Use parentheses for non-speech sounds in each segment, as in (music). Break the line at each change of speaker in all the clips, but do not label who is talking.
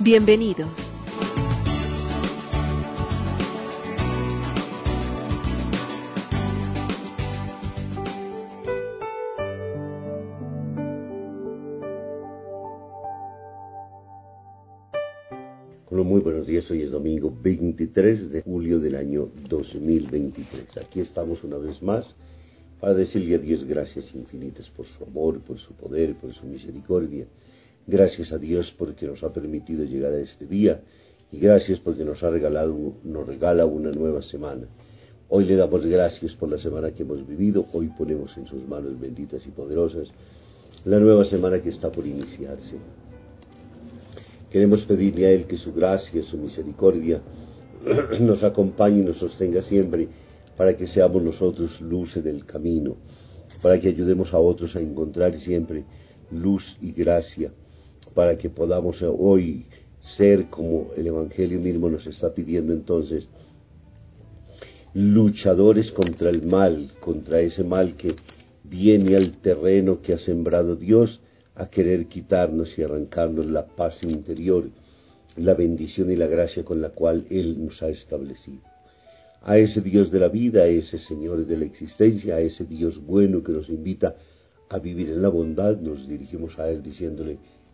Bienvenidos.
Muy buenos días. Hoy es domingo 23 de julio del año 2023. Aquí estamos una vez más para decirle a Dios gracias infinitas por su amor, por su poder, por su misericordia. Gracias a Dios porque nos ha permitido llegar a este día y gracias porque nos ha regalado, nos regala una nueva semana. Hoy le damos gracias por la semana que hemos vivido, hoy ponemos en sus manos benditas y poderosas la nueva semana que está por iniciarse. Queremos pedirle a Él que su gracia, su misericordia (clears throat) nos acompañe y nos sostenga siempre para que seamos nosotros luz en el camino, para que ayudemos a otros a encontrar siempre luz y gracia, para que podamos hoy ser como el Evangelio mismo nos está pidiendo entonces, luchadores contra el mal, contra ese mal que viene al terreno que ha sembrado Dios a querer quitarnos y arrancarnos la paz interior, la bendición y la gracia con la cual Él nos ha establecido. A ese Dios de la vida, a ese Señor de la existencia, a ese Dios bueno que nos invita a vivir en la bondad, nos dirigimos a Él diciéndole,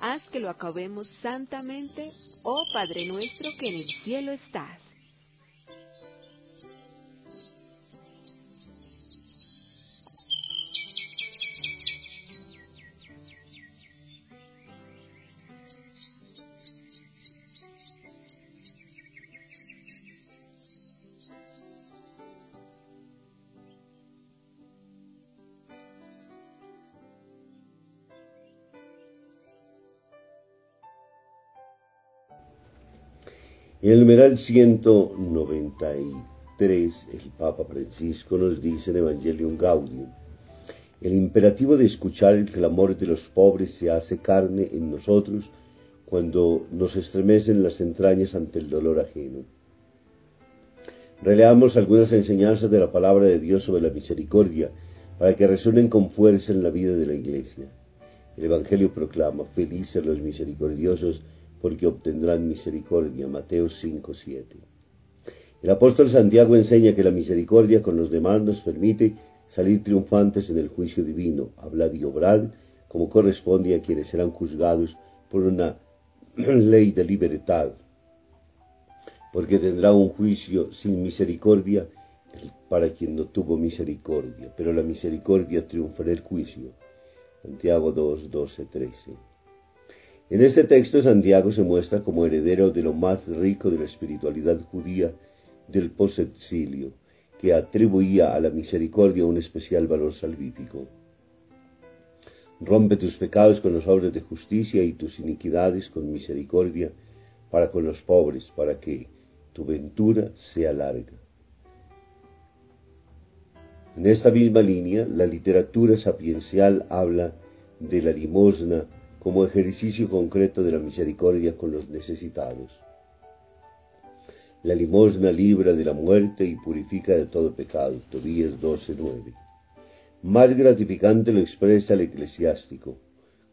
Haz que lo acabemos santamente, oh Padre nuestro que en el cielo estás.
En el numeral 193, el Papa Francisco nos dice en Evangelium Gaudium, el imperativo de escuchar el clamor de los pobres se hace carne en nosotros cuando nos estremecen las entrañas ante el dolor ajeno. Releamos algunas enseñanzas de la palabra de Dios sobre la misericordia para que resuenen con fuerza en la vida de la Iglesia. El Evangelio proclama, felices los misericordiosos, porque obtendrán misericordia. Mateo 5, 7. El apóstol Santiago enseña que la misericordia con los demás nos permite salir triunfantes en el juicio divino, hablad y obrad como corresponde a quienes serán juzgados por una (clears throat) ley de libertad, porque tendrá un juicio sin misericordia para quien no tuvo misericordia, pero la misericordia triunfará el juicio. Santiago 2, 12, 13. En este texto Santiago se muestra como heredero de lo más rico de la espiritualidad judía del posexilio, que atribuía a la misericordia un especial valor salvífico. Rompe tus pecados con los obras de justicia y tus iniquidades con misericordia para con los pobres, para que tu ventura sea larga. En esta misma línea, la literatura sapiencial habla de la limosna como ejercicio concreto de la misericordia con los necesitados.
La limosna libra de la muerte y purifica de todo pecado. Tobías 12.9. Más gratificante lo expresa el eclesiástico.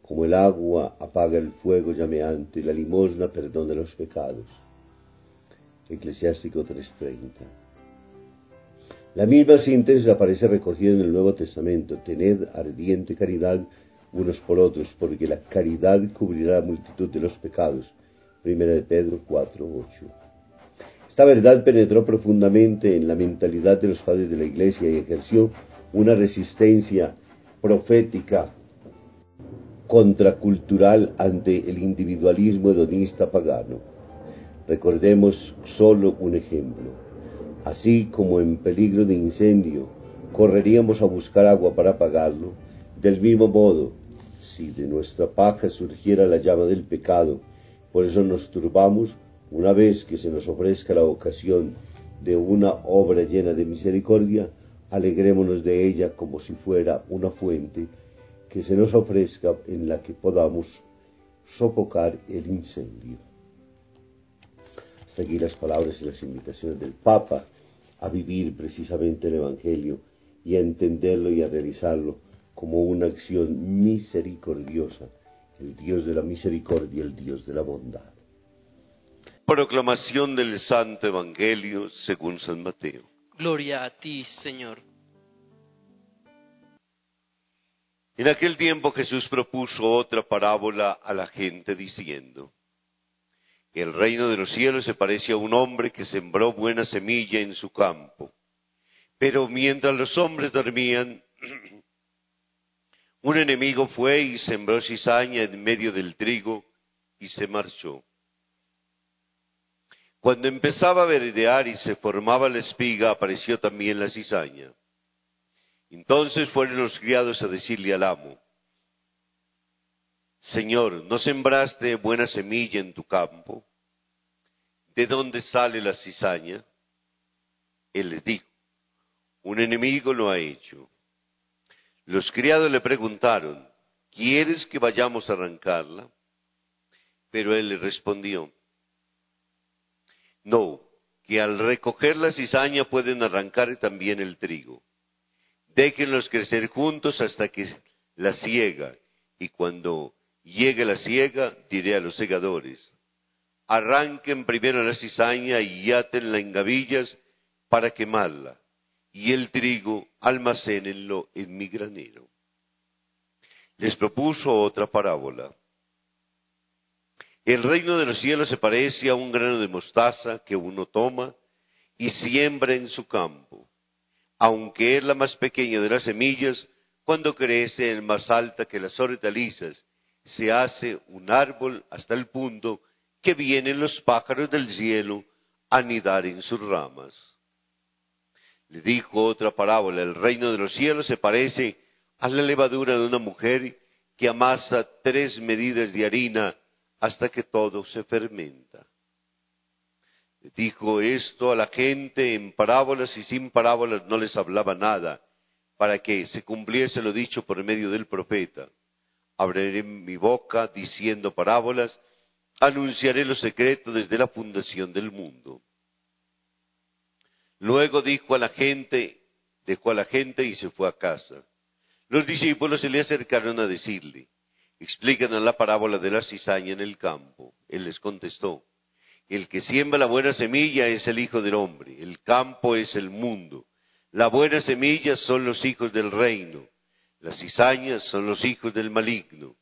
Como el agua apaga el fuego llameante, la limosna perdona los pecados. Eclesiástico 3.30. La misma síntesis aparece recogida en el Nuevo Testamento. Tened ardiente caridad unos por otros, porque la caridad cubrirá la multitud de los pecados. Primera de Pedro 4.8. Esta verdad penetró profundamente en la mentalidad de los padres de la Iglesia y ejerció una resistencia profética contracultural ante el individualismo hedonista pagano. Recordemos solo un ejemplo. Así como en peligro de incendio correríamos a buscar agua para apagarlo, del mismo modo, si de nuestra paja surgiera la llama del pecado, por eso nos turbamos una vez que se nos ofrezca la ocasión de una obra llena de misericordia, alegrémonos de ella como si fuera una fuente que se nos ofrezca en la que podamos sofocar el incendio. Seguir las palabras y las invitaciones del Papa a vivir precisamente el Evangelio y a entenderlo y a realizarlo como una acción misericordiosa, el Dios de la misericordia, el Dios de la bondad.
Proclamación del Santo Evangelio según San Mateo.
Gloria a ti, Señor.
En aquel tiempo Jesús propuso otra parábola a la gente diciendo, el reino de los cielos se parece a un hombre que sembró buena semilla en su campo. Pero mientras los hombres dormían, un enemigo fue y sembró cizaña en medio del trigo y se marchó. Cuando empezaba a verdear y se formaba la espiga, apareció también la cizaña. Entonces fueron los criados a decirle al amo, Señor, ¿no sembraste buena semilla en tu campo? ¿De dónde sale la cizaña? Él les dijo, un enemigo lo ha hecho. Los criados le preguntaron, ¿quieres que vayamos a arrancarla? Pero él le respondió, no, que al recoger la cizaña pueden arrancar también el trigo. Déjenlos crecer juntos hasta que la ciega, y cuando llegue la ciega, diré a los segadores, arranquen primero la cizaña y atenla en gavillas para quemarla, y el trigo almacénenlo en mi granero. Les propuso otra parábola. El reino de los cielos se parece a un grano de mostaza que uno toma y siembra en su campo aunque es la más pequeña de las semillas, cuando crece es más alta que las hortalizas, se hace un árbol hasta el punto que vienen los pájaros del cielo a anidar en sus ramas. Le dijo otra parábola, el reino de los cielos se parece a la levadura de una mujer que amasa tres medidas de harina hasta que todo se fermenta dijo esto a la gente en parábolas y sin parábolas no les hablaba nada, para que se cumpliese lo dicho por medio del profeta. Abriré mi boca diciendo parábolas, anunciaré los secretos desde la fundación del mundo. Luego dijo a la gente, dejó a la gente y se fue a casa. Los discípulos se le acercaron a decirle, explícanos la parábola de la cizaña en el campo. Él les contestó, el que siembra la buena semilla es el Hijo del Hombre, el campo es el mundo. La buena semilla son los hijos del reino, las cizañas son los hijos del maligno.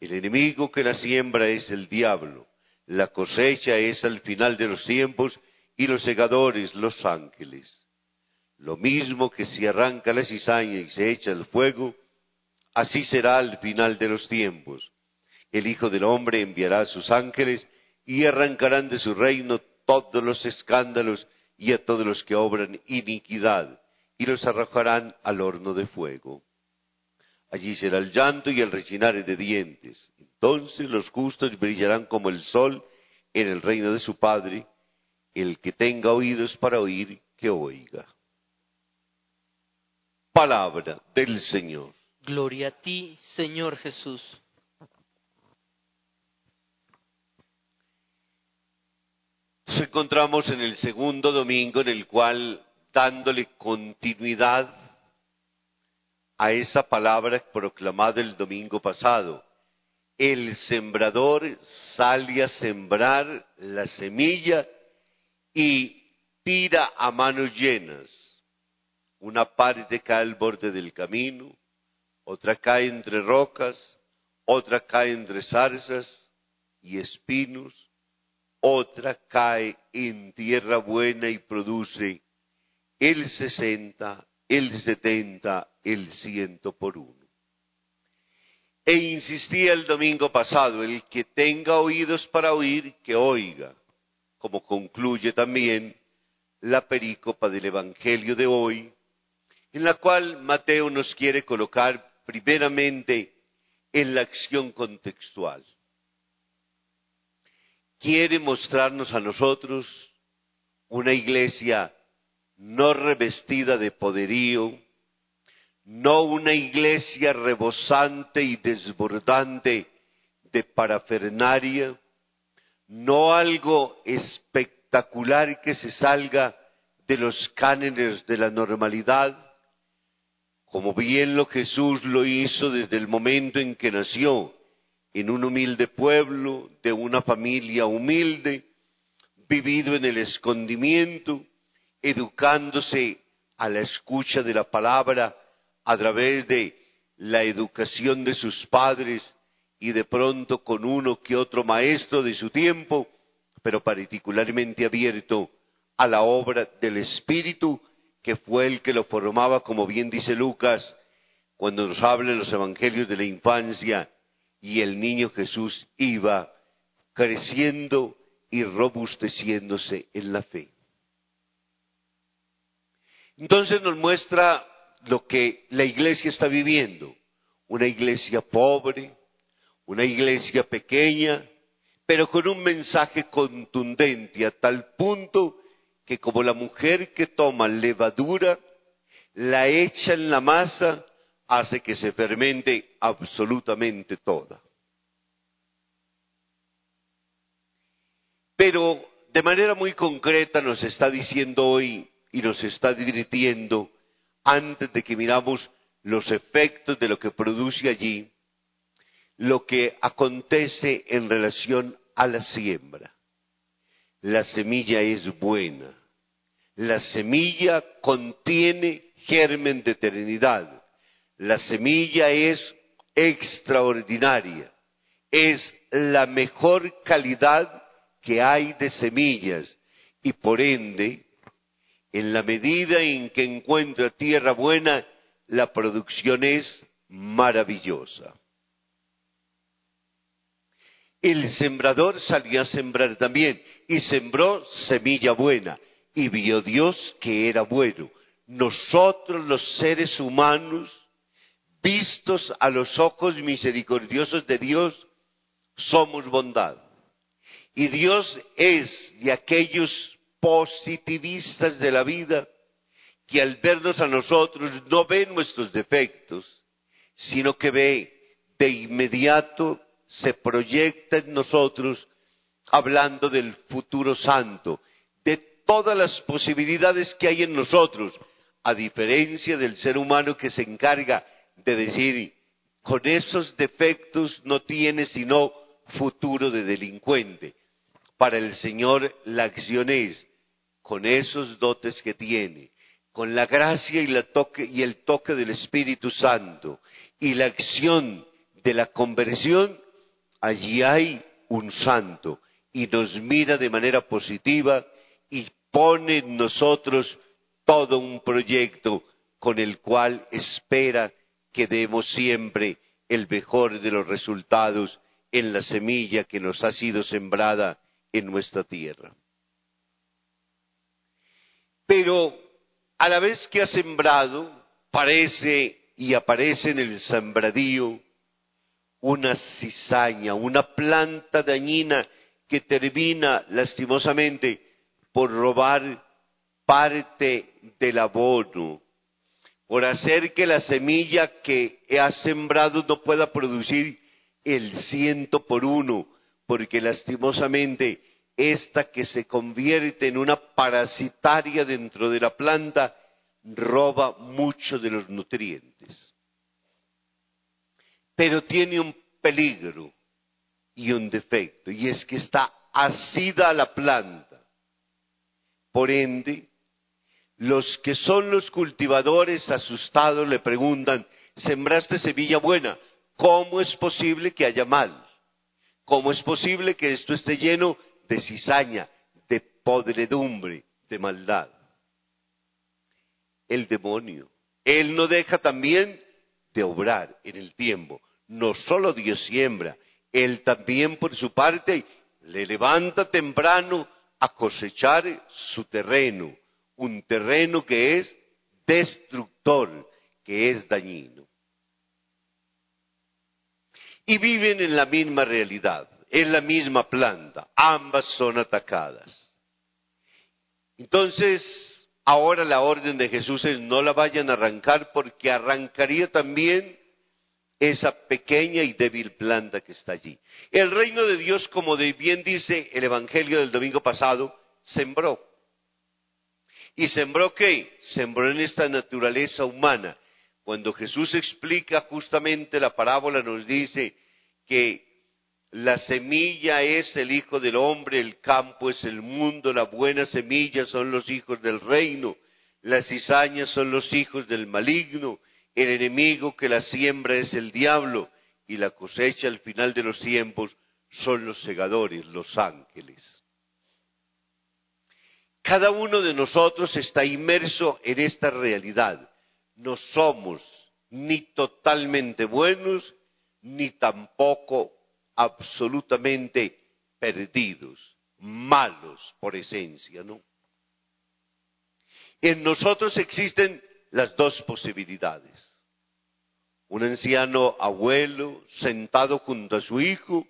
El enemigo que la siembra es el diablo, la cosecha es al final de los tiempos y los segadores los ángeles. Lo mismo que si arranca la cizaña y se echa el fuego, así será al final de los tiempos. El Hijo del Hombre enviará a sus ángeles y arrancarán de su reino todos los escándalos y a todos los que obran iniquidad, y los arrojarán al horno de fuego. Allí será el llanto y el rechinar de dientes. Entonces los justos brillarán como el sol en el reino de su Padre. El que tenga oídos para oír, que oiga. Palabra del Señor.
Gloria a ti, Señor Jesús.
nos encontramos en el segundo domingo en el cual, dándole continuidad a esa palabra proclamada el domingo pasado, el sembrador sale a sembrar la semilla y tira a manos llenas. Una parte cae al borde del camino, otra cae entre rocas, otra cae entre zarzas y espinos, otra cae en tierra buena y produce el sesenta, el setenta, el ciento por uno. E insistía el domingo pasado, el que tenga oídos para oír, que oiga, como concluye también la perícopa del Evangelio de hoy, en la cual Mateo nos quiere colocar primeramente en la acción contextual. Quiere mostrarnos a nosotros una iglesia no revestida de poderío, no una iglesia rebosante y desbordante de parafernaria, no algo espectacular que se salga de los cánones de la normalidad, como bien lo Jesús lo hizo desde el momento en que nació, en un humilde pueblo, de una familia humilde, vivido en el escondimiento, educándose a la escucha de la palabra a través de la educación de sus padres y de pronto con uno que otro maestro de su tiempo, pero particularmente abierto a la obra del Espíritu, que fue el que lo formaba, como bien dice Lucas, cuando nos habla en los evangelios de la infancia, y el niño Jesús iba creciendo y robusteciéndose en la fe. Entonces nos muestra lo que la iglesia está viviendo, una iglesia pobre, una iglesia pequeña, pero con un mensaje contundente a tal punto que como la mujer que toma levadura, la echa en la masa hace que se fermente absolutamente toda. Pero de manera muy concreta nos está diciendo hoy y nos está divirtiendo antes de que miramos los efectos de lo que produce allí, lo que acontece en relación a la siembra. La semilla es buena. La semilla contiene germen de eternidad. La semilla es extraordinaria, es la mejor calidad que hay de semillas y por ende, en la medida en que encuentra tierra buena, la producción es maravillosa. El sembrador salió a sembrar también y sembró semilla buena y vio Dios que era bueno. Nosotros los seres humanos vistos a los ojos misericordiosos de Dios, somos bondad. Y Dios es de aquellos positivistas de la vida que al vernos a nosotros no ve nuestros defectos, sino que ve de inmediato, se proyecta en nosotros hablando del futuro santo, de todas las posibilidades que hay en nosotros, a diferencia del ser humano que se encarga de decir, con esos defectos no tiene sino futuro de delincuente. Para el Señor la acción es, con esos dotes que tiene, con la gracia y, la toque, y el toque del Espíritu Santo y la acción de la conversión, allí hay un santo y nos mira de manera positiva y pone en nosotros todo un proyecto con el cual espera que demos siempre el mejor de los resultados en la semilla que nos ha sido sembrada en nuestra tierra. Pero a la vez que ha sembrado, parece y aparece en el sembradío una cizaña, una planta dañina que termina lastimosamente por robar parte del abono por hacer que la semilla que ha sembrado no pueda producir el ciento por uno, porque lastimosamente esta que se convierte en una parasitaria dentro de la planta, roba mucho de los nutrientes. Pero tiene un peligro y un defecto, y es que está asida la planta. Por ende, los que son los cultivadores asustados le preguntan, sembraste semilla buena, ¿cómo es posible que haya mal? ¿Cómo es posible que esto esté lleno de cizaña, de podredumbre, de maldad? El demonio. Él no deja también de obrar en el tiempo. No solo Dios siembra, Él también por su parte le levanta temprano a cosechar su terreno, un terreno que es destructor, que es dañino. Y viven en la misma realidad, en la misma planta, ambas son atacadas. Entonces, ahora la orden de Jesús es no la vayan a arrancar porque arrancaría también esa pequeña y débil planta que está allí. El reino de Dios, como bien dice el Evangelio del domingo pasado, sembró. ¿Y sembró qué? Sembró en esta naturaleza humana. Cuando Jesús explica justamente la parábola, nos dice que la semilla es el Hijo del Hombre, el campo es el mundo, la buena semilla son los hijos del reino, las cizañas son los hijos del maligno, el enemigo que la siembra es el diablo y la cosecha al final de los tiempos son los segadores, los ángeles. Cada uno de nosotros está inmerso en esta realidad. No somos ni totalmente buenos, ni tampoco absolutamente perdidos, malos por esencia, ¿no? En nosotros existen las dos posibilidades. Un anciano abuelo sentado junto a su hijo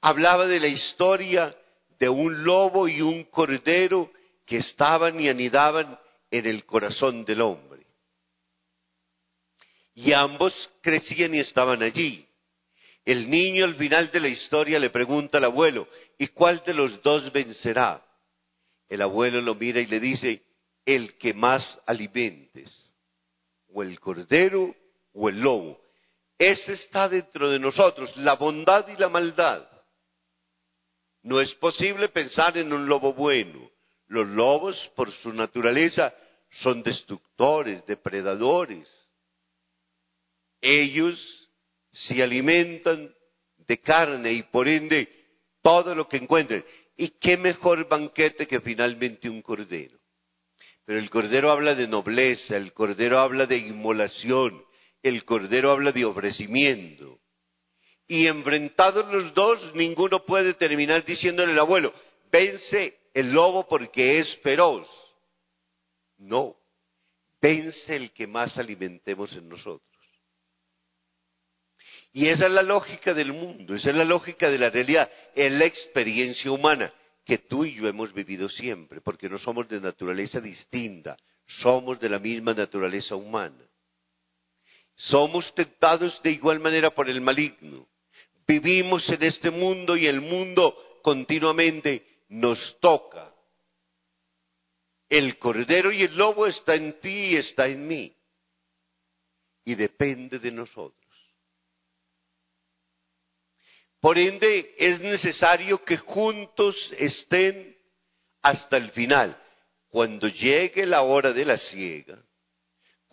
hablaba de la historia de un lobo y un cordero que estaban y anidaban en el corazón del hombre. Y ambos crecían y estaban allí. El niño al final de la historia le pregunta al abuelo, ¿y cuál de los dos vencerá? El abuelo lo mira y le dice, el que más alimentes, o el cordero o el lobo. Ese está dentro de nosotros, la bondad y la maldad. No es posible pensar en un lobo bueno. Los lobos, por su naturaleza, son destructores, depredadores. Ellos se alimentan de carne y por ende todo lo que encuentren. ¿Y qué mejor banquete que finalmente un cordero? Pero el cordero habla de nobleza, el cordero habla de inmolación, el cordero habla de ofrecimiento. Y enfrentados los dos, ninguno puede terminar diciéndole al abuelo, vence el lobo porque es feroz. No, vence el que más alimentemos en nosotros. Y esa es la lógica del mundo, esa es la lógica de la realidad, es la experiencia humana que tú y yo hemos vivido siempre, porque no somos de naturaleza distinta, somos de la misma naturaleza humana. Somos tentados de igual manera por el maligno. Vivimos en este mundo y el mundo continuamente nos toca. El cordero y el lobo está en ti y está en mí. Y depende de nosotros. Por ende, es necesario que juntos estén hasta el final. Cuando llegue la hora de la siega,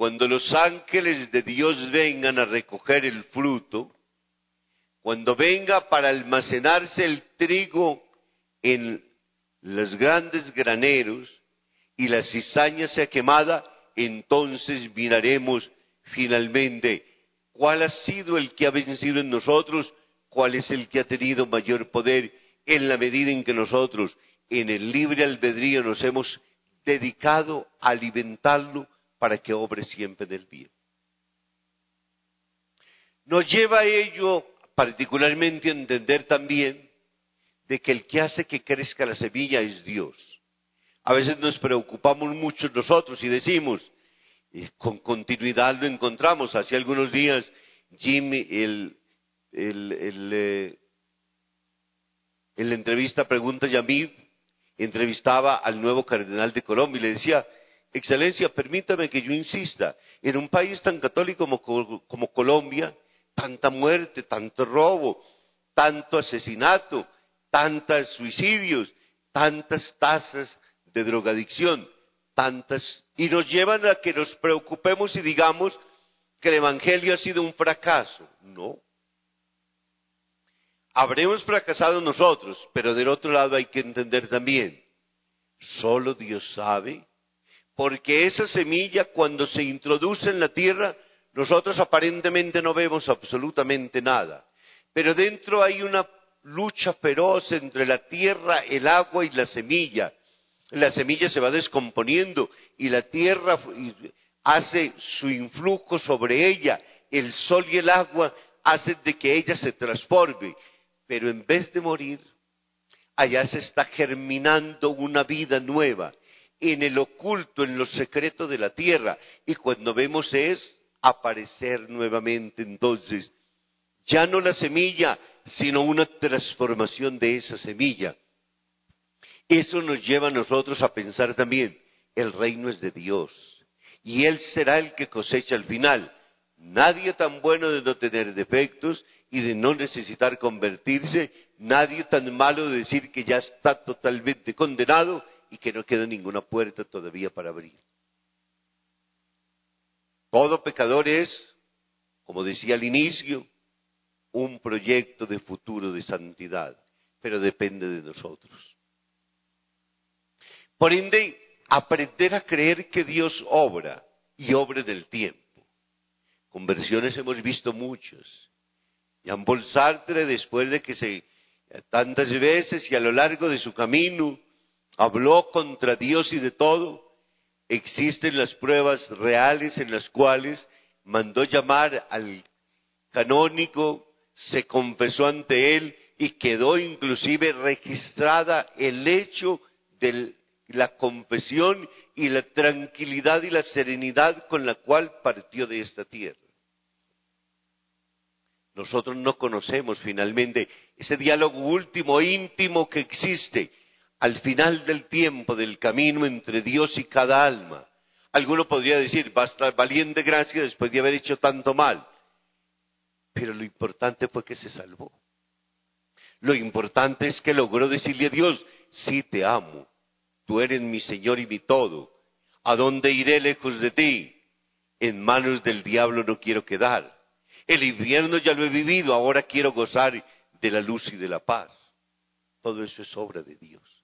cuando los ángeles de Dios vengan a recoger el fruto, cuando venga para almacenarse el trigo en los grandes graneros y la cizaña sea quemada, entonces miraremos finalmente cuál ha sido el que ha vencido en nosotros, cuál es el que ha tenido mayor poder. En la medida en que nosotros en el libre albedrío nos hemos dedicado a alimentarlo para que obre siempre del bien. Nos lleva a ello particularmente a entender también de que el que hace que crezca la semilla es Dios. A veces nos preocupamos mucho nosotros y decimos, con continuidad lo encontramos. Hace algunos días Jimmy, el, eh, en la entrevista pregunta Yamid entrevistaba al nuevo cardenal de Colombia y le decía, Excelencia, permítame que yo insista, en un país tan católico como, Colombia, tanta muerte, tanto robo, tanto asesinato, tantos suicidios, tantas tasas de drogadicción, tantas, y nos llevan a que nos preocupemos y digamos que el Evangelio ha sido un fracaso. No. Habremos fracasado nosotros, pero del otro lado hay que entender también, solo Dios sabe, porque esa semilla cuando se introduce en la tierra, nosotros aparentemente no vemos absolutamente nada, pero dentro hay una lucha feroz entre la tierra, el agua y la semilla. La semilla se va descomponiendo y la tierra hace su influjo sobre ella. El sol y el agua hacen de que ella se transforme pero en vez de morir, allá se está germinando una vida nueva, en el oculto, en lo secreto de la tierra, y cuando vemos es aparecer nuevamente entonces, ya no la semilla, sino una transformación de esa semilla. Eso nos lleva a nosotros a pensar también, el reino es de Dios, y Él será el que cosecha al final. Nadie tan bueno de no tener defectos y de no necesitar convertirse, nadie tan malo de decir que ya está totalmente condenado y que no queda ninguna puerta todavía para abrir. Todo pecador es, como decía al inicio, un proyecto de futuro de santidad, pero depende de nosotros. Por ende, aprender a creer que Dios obra y obra del tiempo. Conversiones hemos visto muchas. Jean Paul Sartre, después de que se tantas veces y a lo largo de su camino habló contra Dios y de todo, existen las pruebas reales en las cuales mandó llamar al canónico, se confesó ante él y quedó inclusive registrada el hecho de la confesión y la tranquilidad y la serenidad con la cual partió de esta tierra. Nosotros no conocemos finalmente ese diálogo último, íntimo que existe al final del tiempo, del camino entre Dios y cada alma. Alguno podría decir, basta valiente gracia después de haber hecho tanto mal. Pero lo importante fue que se salvó. Lo importante es que logró decirle a Dios, sí te amo, tú eres mi Señor y mi todo. ¿A dónde iré lejos de ti? En manos del diablo no quiero quedar. El invierno ya lo he vivido, ahora quiero gozar de la luz y de la paz. Todo eso es obra de Dios.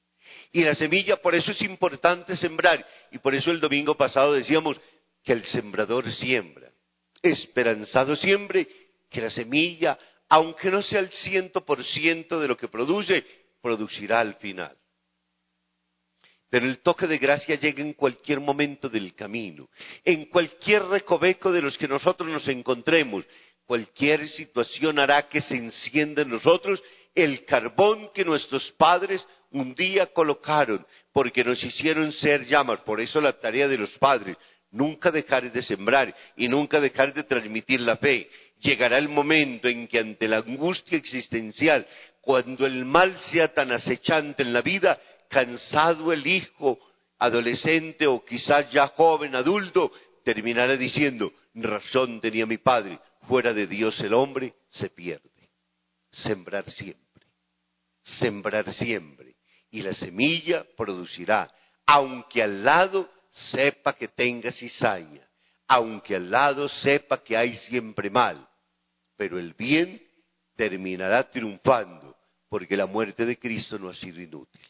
Y la semilla, por eso es importante sembrar. Y por eso el domingo pasado decíamos que el sembrador siembra. Esperanzado siempre que la semilla, aunque no sea el ciento por ciento de lo que produce, producirá al final. Pero el toque de gracia llega en cualquier momento del camino, en cualquier recoveco de los que nosotros nos encontremos, Cualquier situación hará que se encienda en nosotros el carbón que nuestros padres un día colocaron, porque nos hicieron ser llamas. Por eso la tarea de los padres, nunca dejar de sembrar y nunca dejar de transmitir la fe. Llegará el momento en que ante la angustia existencial, cuando el mal sea tan acechante en la vida, cansado el hijo, adolescente o quizás ya joven, adulto, terminará diciendo, razón tenía mi padre, fuera de Dios el hombre se pierde. Sembrar siempre, sembrar siempre. Y la semilla producirá, aunque al lado sepa que tenga cizaña, aunque al lado sepa que hay siempre mal, pero el bien terminará triunfando, porque la muerte de Cristo no ha sido inútil.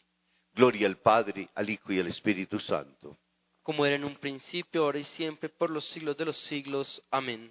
Gloria al Padre, al Hijo y al Espíritu Santo.
Como era en un principio, ahora y siempre, por los siglos de los siglos. Amén.